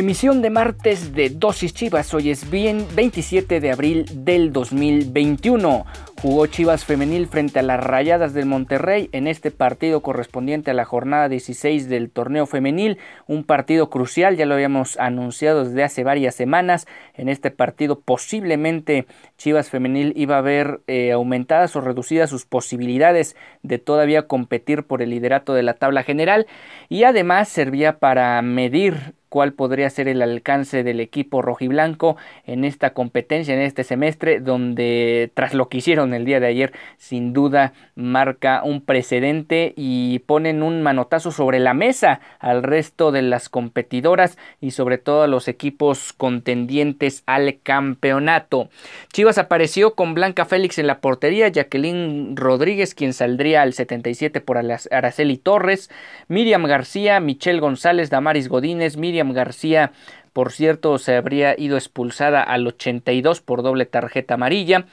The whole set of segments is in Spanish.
Emisión de martes de Dosis Chivas. Hoy es bien 27 de abril del 2021. Jugó Chivas Femenil frente a las Rayadas del Monterrey en este partido correspondiente a la jornada 16 del torneo femenil. Un partido crucial, ya lo habíamos anunciado desde hace varias semanas. En este partido posiblemente Chivas Femenil iba a ver eh, aumentadas o reducidas sus posibilidades de todavía competir por el liderato de la tabla general. Y además servía para medir cuál podría ser el alcance del equipo rojiblanco en esta competencia, en este semestre, donde tras lo que hicieron el día de ayer, sin duda marca un precedente y ponen un manotazo sobre la mesa al resto de las competidoras y sobre todo a los equipos contendientes al campeonato. Chivas apareció con Blanca Félix en la portería, Jacqueline Rodríguez, quien saldría al 77 por Araceli Torres, Miriam García, Michelle González, Damaris Godínez, Miriam García, por cierto, se habría ido expulsada al 82 por doble tarjeta amarilla.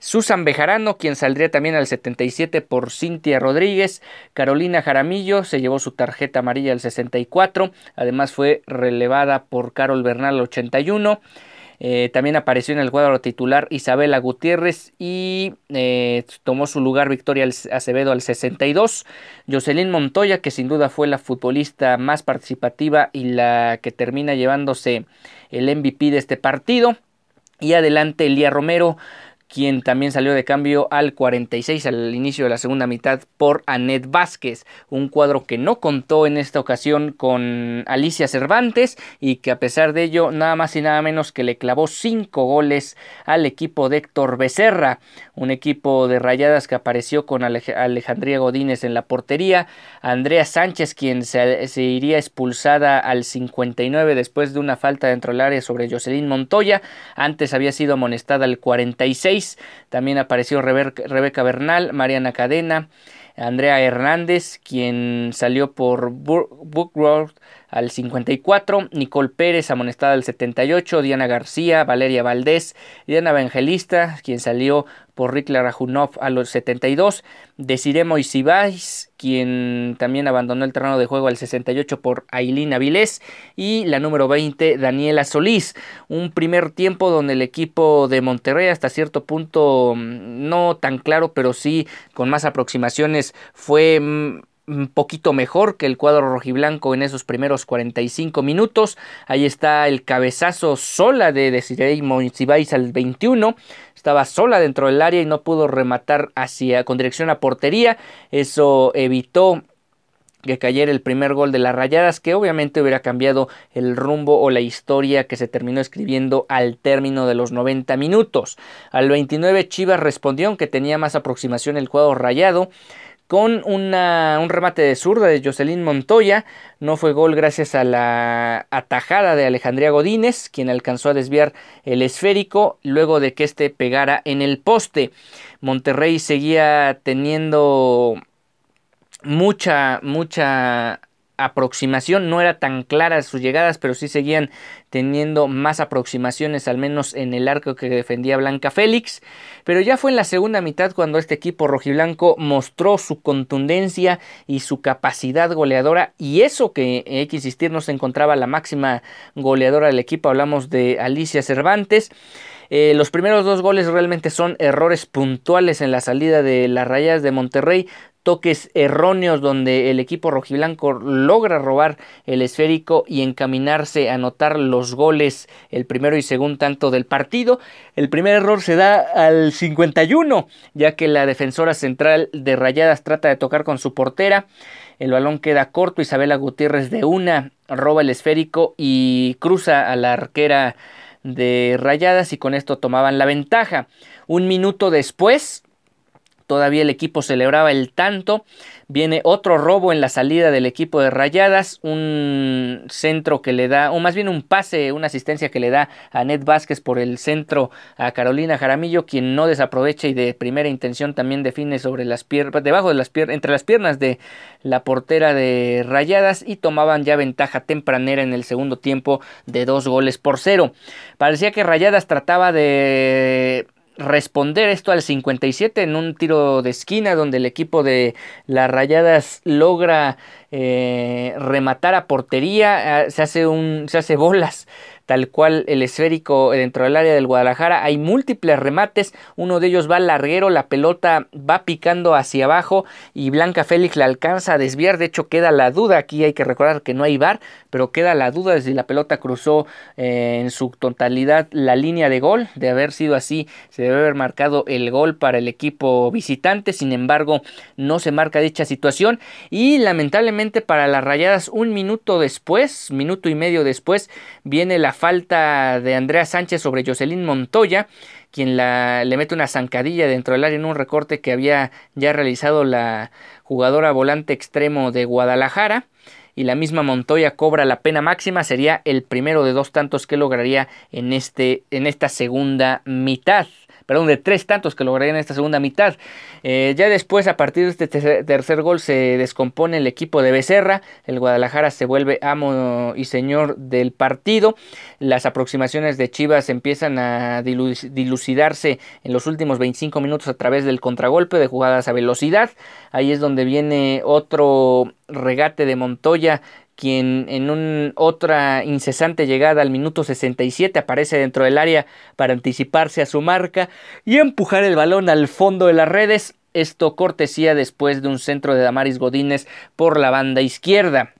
Susan Bejarano, quien saldría también al 77 por Cintia Rodríguez. Carolina Jaramillo se llevó su tarjeta amarilla al 64. Además fue relevada por Carol Bernal al 81. Eh, también apareció en el cuadro titular Isabela Gutiérrez y eh, tomó su lugar Victoria Acevedo al 62. Jocelyn Montoya, que sin duda fue la futbolista más participativa y la que termina llevándose el MVP de este partido. Y adelante Elía Romero quien también salió de cambio al 46 al inicio de la segunda mitad por Anet Vázquez, un cuadro que no contó en esta ocasión con Alicia Cervantes y que a pesar de ello nada más y nada menos que le clavó cinco goles al equipo de Héctor Becerra, un equipo de rayadas que apareció con Alejandría Godínez en la portería, Andrea Sánchez quien se, se, iría expulsada al 59 después de una falta dentro del área sobre Jocelyn Montoya, antes había sido amonestada al 46 también apareció Rebeca Bernal, Mariana Cadena, Andrea Hernández, quien salió por Bookworld al 54, Nicole Pérez amonestada al 78, Diana García, Valeria Valdés, Diana Evangelista, quien salió por Rick Larajunov a los 72, Desiree Moisibais, quien también abandonó el terreno de juego al 68 por Ailín Avilés, y la número 20, Daniela Solís. Un primer tiempo donde el equipo de Monterrey hasta cierto punto mm, no tan claro, pero sí con más aproximaciones fue mm, un poquito mejor que el cuadro rojiblanco en esos primeros 45 minutos. Ahí está el cabezazo sola de Desiree Monsiváis al 21. Estaba sola dentro del área y no pudo rematar hacia con dirección a portería. Eso evitó que cayera el primer gol de las Rayadas, que obviamente hubiera cambiado el rumbo o la historia que se terminó escribiendo al término de los 90 minutos. Al 29 Chivas respondió, aunque tenía más aproximación el cuadro rayado con una, un remate de zurda de Jocelyn Montoya. No fue gol gracias a la atajada de Alejandría Godínez, quien alcanzó a desviar el esférico luego de que éste pegara en el poste. Monterrey seguía teniendo mucha, mucha aproximación, no era tan clara sus llegadas, pero sí seguían teniendo más aproximaciones, al menos en el arco que defendía Blanca Félix. Pero ya fue en la segunda mitad cuando este equipo rojiblanco mostró su contundencia y su capacidad goleadora, y eso que hay que insistir no se encontraba la máxima goleadora del equipo, hablamos de Alicia Cervantes. Eh, los primeros dos goles realmente son errores puntuales en la salida de las rayas de Monterrey, toques erróneos donde el equipo rojiblanco logra robar el esférico y encaminarse a anotar los goles, el primero y segundo tanto del partido. El primer error se da al 51, ya que la defensora central de Rayadas trata de tocar con su portera. El balón queda corto, Isabela Gutiérrez de una roba el esférico y cruza a la arquera de Rayadas y con esto tomaban la ventaja. Un minuto después, todavía el equipo celebraba el tanto. Viene otro robo en la salida del equipo de Rayadas, un centro que le da, o más bien un pase, una asistencia que le da a Ned Vázquez por el centro a Carolina Jaramillo, quien no desaprovecha y de primera intención también define sobre las piernas, debajo de las piernas, entre las piernas de la portera de Rayadas y tomaban ya ventaja tempranera en el segundo tiempo de dos goles por cero. Parecía que Rayadas trataba de responder esto al 57 en un tiro de esquina donde el equipo de las Rayadas logra eh, rematar a portería, ah, se hace un se hace bolas tal cual el esférico dentro del área del Guadalajara. Hay múltiples remates, uno de ellos va larguero, la pelota va picando hacia abajo y Blanca Félix la alcanza a desviar. De hecho, queda la duda, aquí hay que recordar que no hay bar, pero queda la duda de si la pelota cruzó eh, en su totalidad la línea de gol. De haber sido así, se debe haber marcado el gol para el equipo visitante. Sin embargo, no se marca dicha situación y lamentablemente para las rayadas un minuto después, minuto y medio después, viene la falta de Andrea Sánchez sobre Jocelyn Montoya, quien la, le mete una zancadilla dentro del área en un recorte que había ya realizado la jugadora volante extremo de Guadalajara. Y la misma Montoya cobra la pena máxima, sería el primero de dos tantos que lograría en, este, en esta segunda mitad perdón, de tres tantos que lograrían en esta segunda mitad. Eh, ya después, a partir de este tercer, gol, se descompone el equipo de Becerra. El Guadalajara se vuelve amo y señor del partido. Las aproximaciones de Chivas empiezan a dilucidarse en los últimos 25 minutos a través del contragolpe de jugadas a velocidad. Ahí es donde viene otro regate de Montoya quien en un, otra incesante llegada al minuto 67 aparece dentro del área para anticiparse a su marca y empujar el balón al fondo de las redes. Esto cortesía después de un centro de Damaris Godínez por la banda izquierda.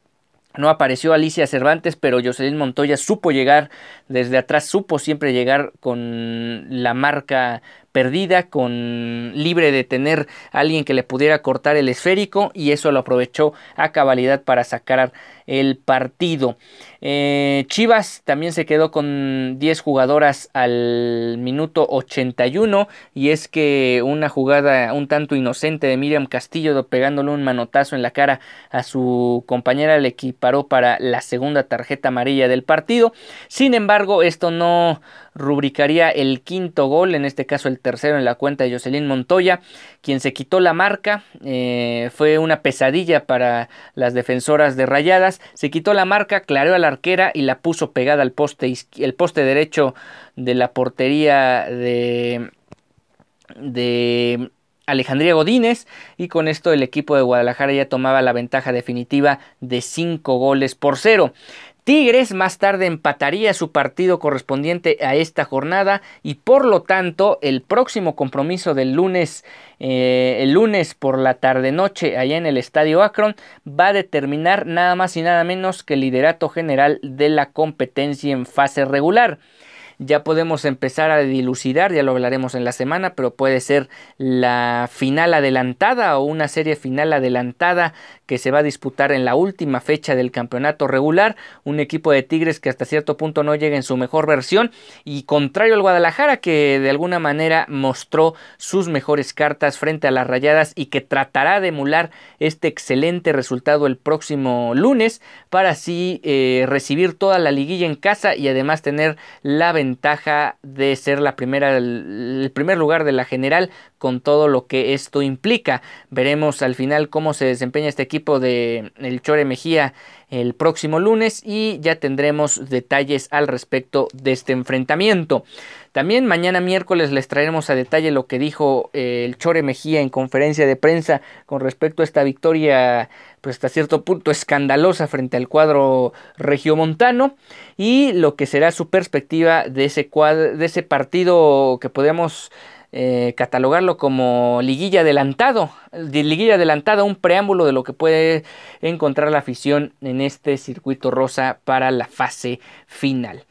No apareció Alicia Cervantes, pero Jocelyn Montoya supo llegar desde atrás, supo siempre llegar con la marca perdida, con libre de tener a alguien que le pudiera cortar el esférico y eso lo aprovechó a cabalidad para sacar el partido. Eh, Chivas también se quedó con 10 jugadoras al minuto 81 y es que una jugada un tanto inocente de Miriam Castillo pegándole un manotazo en la cara a su compañera le equiparó para la segunda tarjeta amarilla del partido. Sin embargo, esto no rubricaría el quinto gol, en este caso el tercero en la cuenta de Jocelyn Montoya, quien se quitó la marca, eh, fue una pesadilla para las defensoras de Rayadas, se quitó la marca, clareó a la arquera y la puso pegada al poste, el poste derecho de la portería de, de Alejandría Godínez y con esto el equipo de Guadalajara ya tomaba la ventaja definitiva de 5 goles por cero. Tigres más tarde empataría su partido correspondiente a esta jornada y por lo tanto el próximo compromiso del lunes, eh, el lunes por la tarde noche allá en el Estadio Akron va a determinar nada más y nada menos que el liderato general de la competencia en fase regular ya podemos empezar a dilucidar, ya lo hablaremos en la semana, pero puede ser la final adelantada o una serie final adelantada que se va a disputar en la última fecha del campeonato regular, un equipo de Tigres que hasta cierto punto no llega en su mejor versión y contrario al Guadalajara que de alguna manera mostró sus mejores cartas frente a las Rayadas y que tratará de emular este excelente resultado el próximo lunes para así eh, recibir toda la liguilla en casa y además tener la ventaja de ser la primera el primer lugar de la general con todo lo que esto implica. Veremos al final cómo se desempeña este equipo de el Chore Mejía el próximo lunes y ya tendremos detalles al respecto de este enfrentamiento. También mañana miércoles les traeremos a detalle lo que dijo eh, el Chore Mejía en conferencia de prensa con respecto a esta victoria pues hasta cierto punto escandalosa frente al cuadro regiomontano y lo que será su perspectiva de ese, de ese partido que podemos eh, catalogarlo como liguilla adelantado, liguilla adelantada, un preámbulo de lo que puede encontrar la afición en este circuito rosa para la fase final.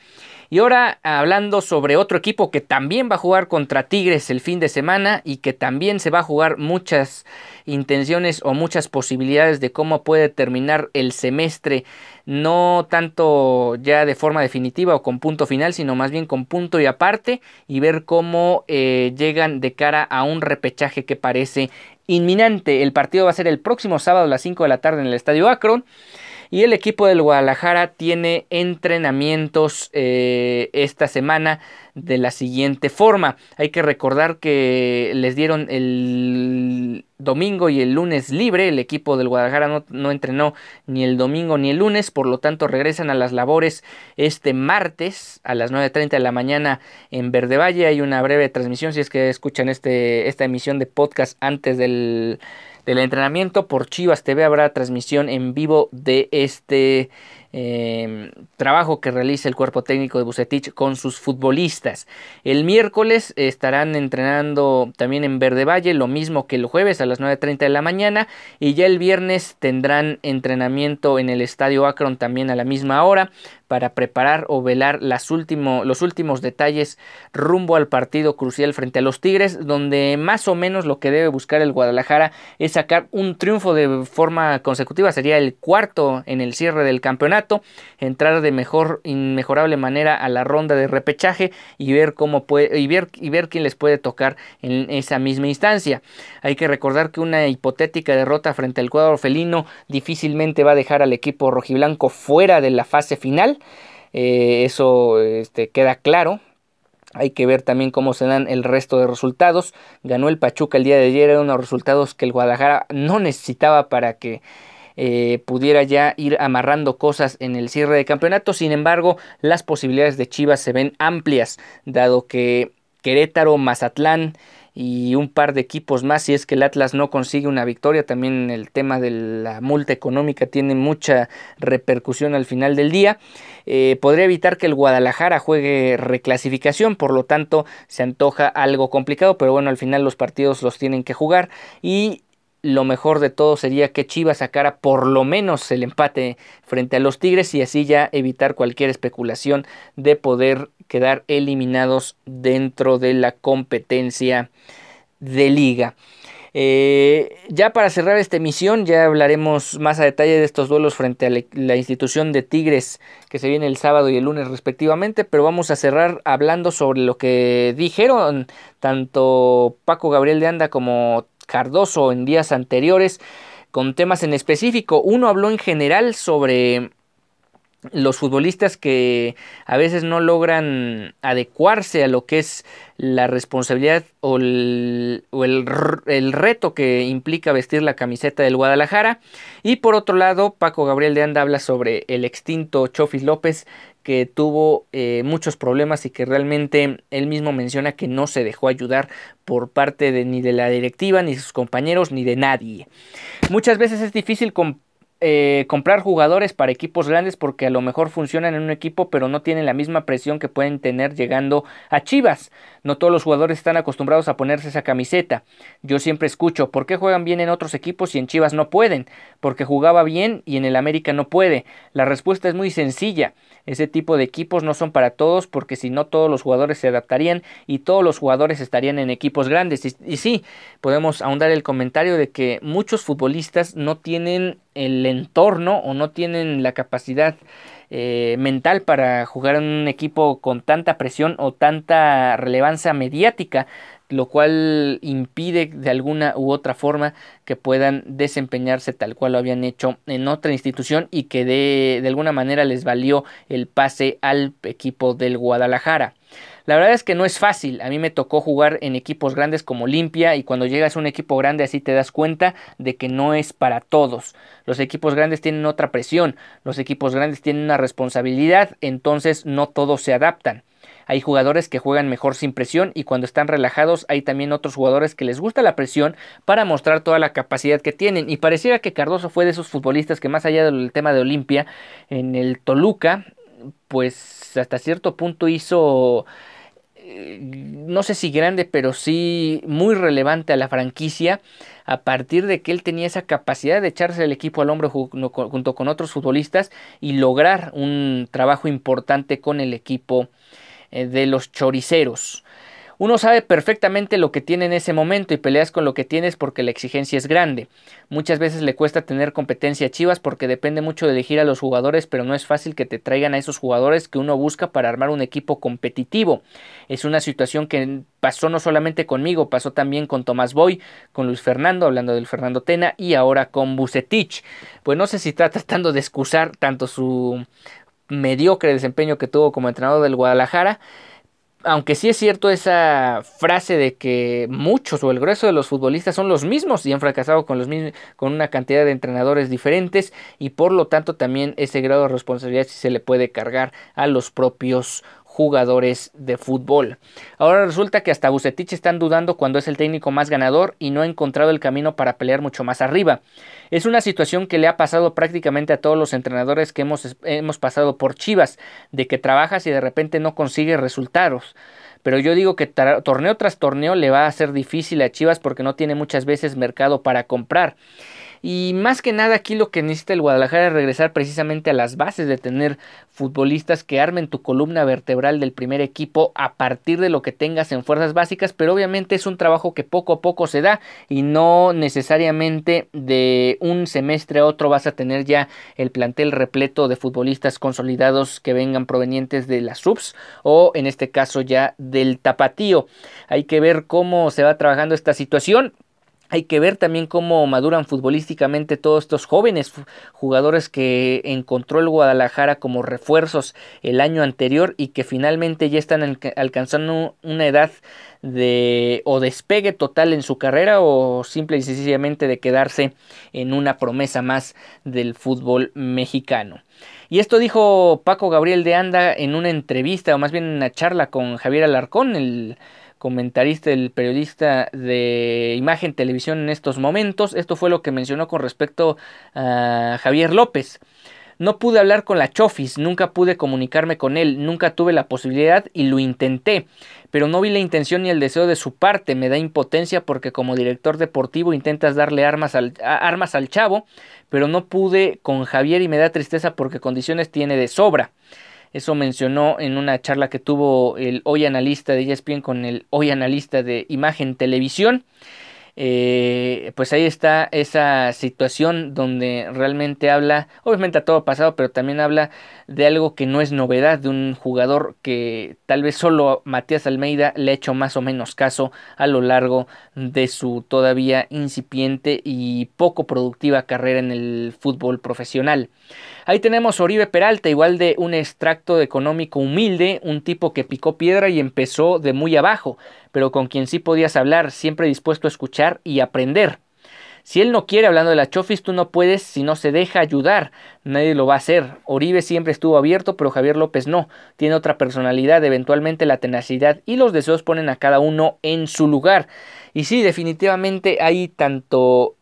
Y ahora hablando sobre otro equipo que también va a jugar contra Tigres el fin de semana y que también se va a jugar muchas intenciones o muchas posibilidades de cómo puede terminar el semestre, no tanto ya de forma definitiva o con punto final, sino más bien con punto y aparte y ver cómo eh, llegan de cara a un repechaje que parece inminente. El partido va a ser el próximo sábado a las 5 de la tarde en el Estadio Akron. Y el equipo del Guadalajara tiene entrenamientos eh, esta semana de la siguiente forma. Hay que recordar que les dieron el domingo y el lunes libre. El equipo del Guadalajara no, entrenó ni el domingo ni el lunes. Por lo tanto regresan a las labores este martes a las 9.30 de la mañana en Verde Valle. Hay una breve transmisión si es que escuchan este, esta emisión de podcast antes del del entrenamiento por Chivas TV habrá transmisión en vivo de este Em, trabajo que realiza el cuerpo técnico de Bucetich con sus futbolistas. El miércoles estarán entrenando también en Verde Valle, lo mismo que el jueves a las 9.30 de la mañana y ya el viernes tendrán entrenamiento en el Estadio Akron también a la misma hora para preparar o velar los últimos detalles rumbo al partido crucial frente a los Tigres, donde más o menos lo que debe buscar el Guadalajara es sacar un triunfo de forma consecutiva, sería el cuarto en el cierre del campeonato entrar de mejor, inmejorable manera a la ronda de repechaje y ver cómo puede, y ver, y ver quién les puede tocar en esa misma instancia. Hay que recordar que una hipotética derrota frente al cuadro felino difícilmente va a dejar al equipo rojiblanco fuera de la fase final. Eh, eso este, queda claro. Hay que ver también cómo se dan el resto de resultados. Ganó el Pachuca el día de ayer, eran unos resultados que el Guadalajara no necesitaba para que eh, pudiera ya ir amarrando cosas en el cierre de campeonato. Sin embargo, las posibilidades de Chivas se ven amplias, dado que Querétaro, Mazatlán y un par de equipos más si es que el Atlas no consigue una victoria. También el tema de la multa económica tiene mucha repercusión al final del día. Eh, podría evitar que el Guadalajara juegue reclasificación, por lo tanto se antoja algo complicado, pero bueno, al final los partidos los tienen que jugar y lo mejor de todo sería que Chivas sacara por lo menos el empate frente a los Tigres y así ya evitar cualquier especulación de poder quedar eliminados dentro de la competencia de liga. Eh, ya para cerrar esta emisión, ya hablaremos más a detalle de estos duelos frente a la institución de Tigres que se viene el sábado y el lunes respectivamente, pero vamos a cerrar hablando sobre lo que dijeron tanto Paco Gabriel de Anda como Cardoso en días anteriores con temas en específico. Uno habló en general sobre los futbolistas que a veces no logran adecuarse a lo que es la responsabilidad o, el, el, reto que implica vestir la camiseta del Guadalajara. Y por otro lado, Paco Gabriel de Anda habla sobre el extinto Chofis López que tuvo eh, muchos problemas y que realmente él mismo menciona que no se dejó ayudar por parte de, ni de la directiva, ni de sus compañeros, ni de nadie. Muchas veces es difícil eh, comprar jugadores para equipos grandes porque a lo mejor funcionan en un equipo pero no tienen la misma presión que pueden tener llegando a Chivas. No todos los jugadores están acostumbrados a ponerse esa camiseta. Yo siempre escucho, ¿por qué juegan bien en otros equipos y en Chivas no pueden? Porque jugaba bien y en el América no puede. La respuesta es muy sencilla. Ese tipo de equipos no son para todos porque si no todos los jugadores se adaptarían y todos los jugadores estarían en equipos grandes. Y, sí, podemos ahondar el comentario de que muchos futbolistas no tienen el entorno o no tienen la capacidad eh, mental para jugar en un equipo con tanta presión o tanta relevancia mediática lo cual impide de alguna u otra forma que puedan desempeñarse tal cual lo habían hecho en otra institución y que de, de alguna manera les valió el pase al equipo del Guadalajara. La verdad es que no es fácil. A mí me tocó jugar en equipos grandes como Olimpia y cuando llegas a un equipo grande así te das cuenta de que no es para todos. Los equipos grandes tienen otra presión, los equipos grandes tienen una responsabilidad, entonces no todos se adaptan. Hay jugadores que juegan mejor sin presión y cuando están relajados hay también otros jugadores que les gusta la presión para mostrar toda la capacidad que tienen. Y pareciera que Cardoso fue de esos futbolistas que más allá del tema de Olimpia, en el Toluca, pues hasta cierto punto hizo eh, no sé si grande, pero sí muy relevante a la franquicia a partir de que él tenía esa capacidad de echarse el equipo al hombro junto con otros futbolistas y lograr un trabajo importante con el equipo de los choriceros. Uno sabe perfectamente lo que tiene en ese momento y peleas con lo que tienes porque la exigencia es grande. Muchas veces le cuesta tener competencia a Chivas porque depende mucho de elegir a los jugadores, pero no es fácil que te traigan a esos jugadores que uno busca para armar un equipo competitivo. Es una situación que pasó no solamente conmigo, pasó también con Tomás Boy, con Luis Fernando, hablando del Fernando Tena, y ahora con Bucetich. Pues no sé si está tratando de excusar tanto su mediocre desempeño que tuvo como entrenador del Guadalajara, aunque sí es cierto esa frase de que muchos o el grueso de los futbolistas son los mismos y han fracasado con, los mismos, con una cantidad de entrenadores diferentes y por lo tanto también ese grado de responsabilidad sí se le puede cargar a los propios jugadores de fútbol. Ahora resulta que hasta Bucetich están dudando cuando es el técnico más ganador y no ha encontrado el camino para pelear mucho más arriba. Es una situación que le ha pasado prácticamente a todos los entrenadores que hemos, hemos pasado por Chivas, de que trabajas y de repente no consigues resultados pero yo digo que torneo tras torneo le va a ser difícil a Chivas porque no tiene muchas veces mercado para comprar. Y más que nada aquí lo que necesita el Guadalajara es regresar precisamente a las bases de tener futbolistas que armen tu columna vertebral del primer equipo a partir de lo que tengas en fuerzas básicas, pero obviamente es un trabajo que poco a poco se da y no necesariamente de un semestre a otro vas a tener ya el plantel repleto de futbolistas consolidados que vengan provenientes de las subs o en este caso ya del tapatío. Hay que ver cómo se va trabajando esta situación. Hay que ver también cómo maduran futbolísticamente todos estos jóvenes jugadores que encontró el Guadalajara como refuerzos el año anterior y que finalmente ya están alcanzando una edad de o despegue total en su carrera o simple y sencillamente de quedarse en una promesa más del fútbol mexicano. Y esto dijo Paco Gabriel de Anda en una entrevista o más bien en una charla con Javier Alarcón, el comentarista, el periodista de imagen televisión en estos momentos. Esto fue lo que mencionó con respecto a Javier López. No pude hablar con la Chofis, nunca pude comunicarme con él, nunca tuve la posibilidad y lo intenté, pero no vi la intención ni el deseo de su parte, me da impotencia porque como director deportivo intentas darle armas al, armas al chavo, pero no pude con Javier y me da tristeza porque condiciones tiene de sobra. Eso mencionó en una charla que tuvo el hoy analista de ESPN con el hoy analista de Imagen Televisión. Eh, pues ahí está esa situación donde realmente habla, obviamente a todo pasado, pero también habla de algo que no es novedad, de un jugador que tal vez solo Matías Almeida le ha hecho más o menos caso a lo largo de su todavía incipiente y poco productiva carrera en el fútbol profesional. Ahí tenemos Oribe Peralta, igual de un extracto económico humilde, un tipo que picó piedra y empezó de muy abajo, pero con quien sí podías hablar, siempre dispuesto a escuchar y aprender. Si él no quiere, hablando de la Chofis, tú no puedes si no se deja ayudar. Nadie lo va a hacer. Oribe siempre estuvo abierto, pero Javier López no. Tiene otra personalidad, eventualmente la tenacidad y los deseos ponen a cada uno en su lugar. Y sí, definitivamente hay tanto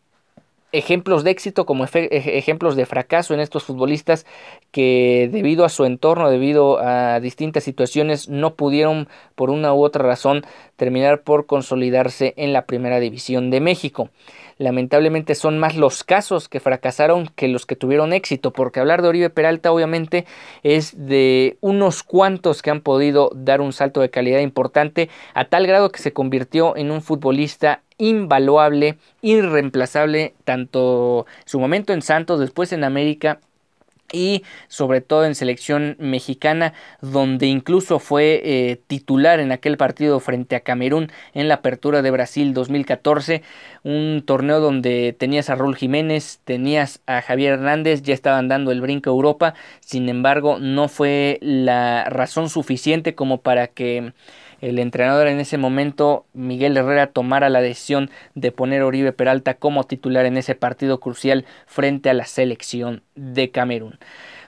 ejemplos de éxito como ejemplos de fracaso en estos futbolistas que debido a su entorno, debido a distintas situaciones, no pudieron por una u otra razón terminar por consolidarse en la primera división de México. Lamentablemente son más los casos que fracasaron que los que tuvieron éxito, porque hablar de Oribe Peralta obviamente es de unos cuantos que han podido dar un salto de calidad importante a tal grado que se convirtió en un futbolista invaluable, irreemplazable, tanto su momento en Santos, después en América y sobre todo en selección mexicana donde incluso fue eh, titular en aquel partido frente a Camerún en la apertura de Brasil 2014 un torneo donde tenías a Raúl Jiménez tenías a Javier Hernández ya estaban dando el brinco a Europa sin embargo no fue la razón suficiente como para que el entrenador en ese momento, Miguel Herrera, tomara la decisión de poner Oribe Peralta como titular en ese partido crucial frente a la selección de Camerún.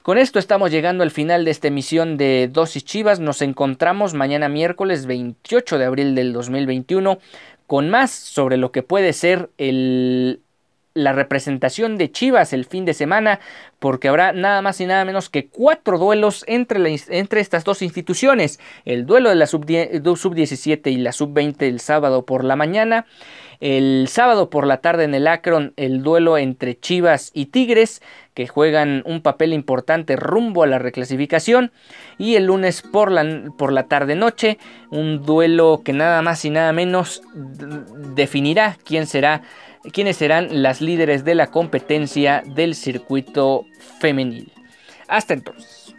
Con esto estamos llegando al final de esta emisión de Dosis Chivas. Nos encontramos mañana miércoles 28 de abril del 2021 con más sobre lo que puede ser el la representación de Chivas el fin de semana porque habrá nada más y nada menos que cuatro duelos entre, entre estas dos instituciones. El duelo de la sub-17 y la sub-20 el sábado por la mañana. El sábado por la tarde en el Akron el duelo entre Chivas y Tigres que juegan un papel importante rumbo a la reclasificación y el lunes por la, por la tarde noche un duelo que nada más y nada menos definirá quién será quiénes serán las líderes de la competencia del circuito femenil. Hasta entonces.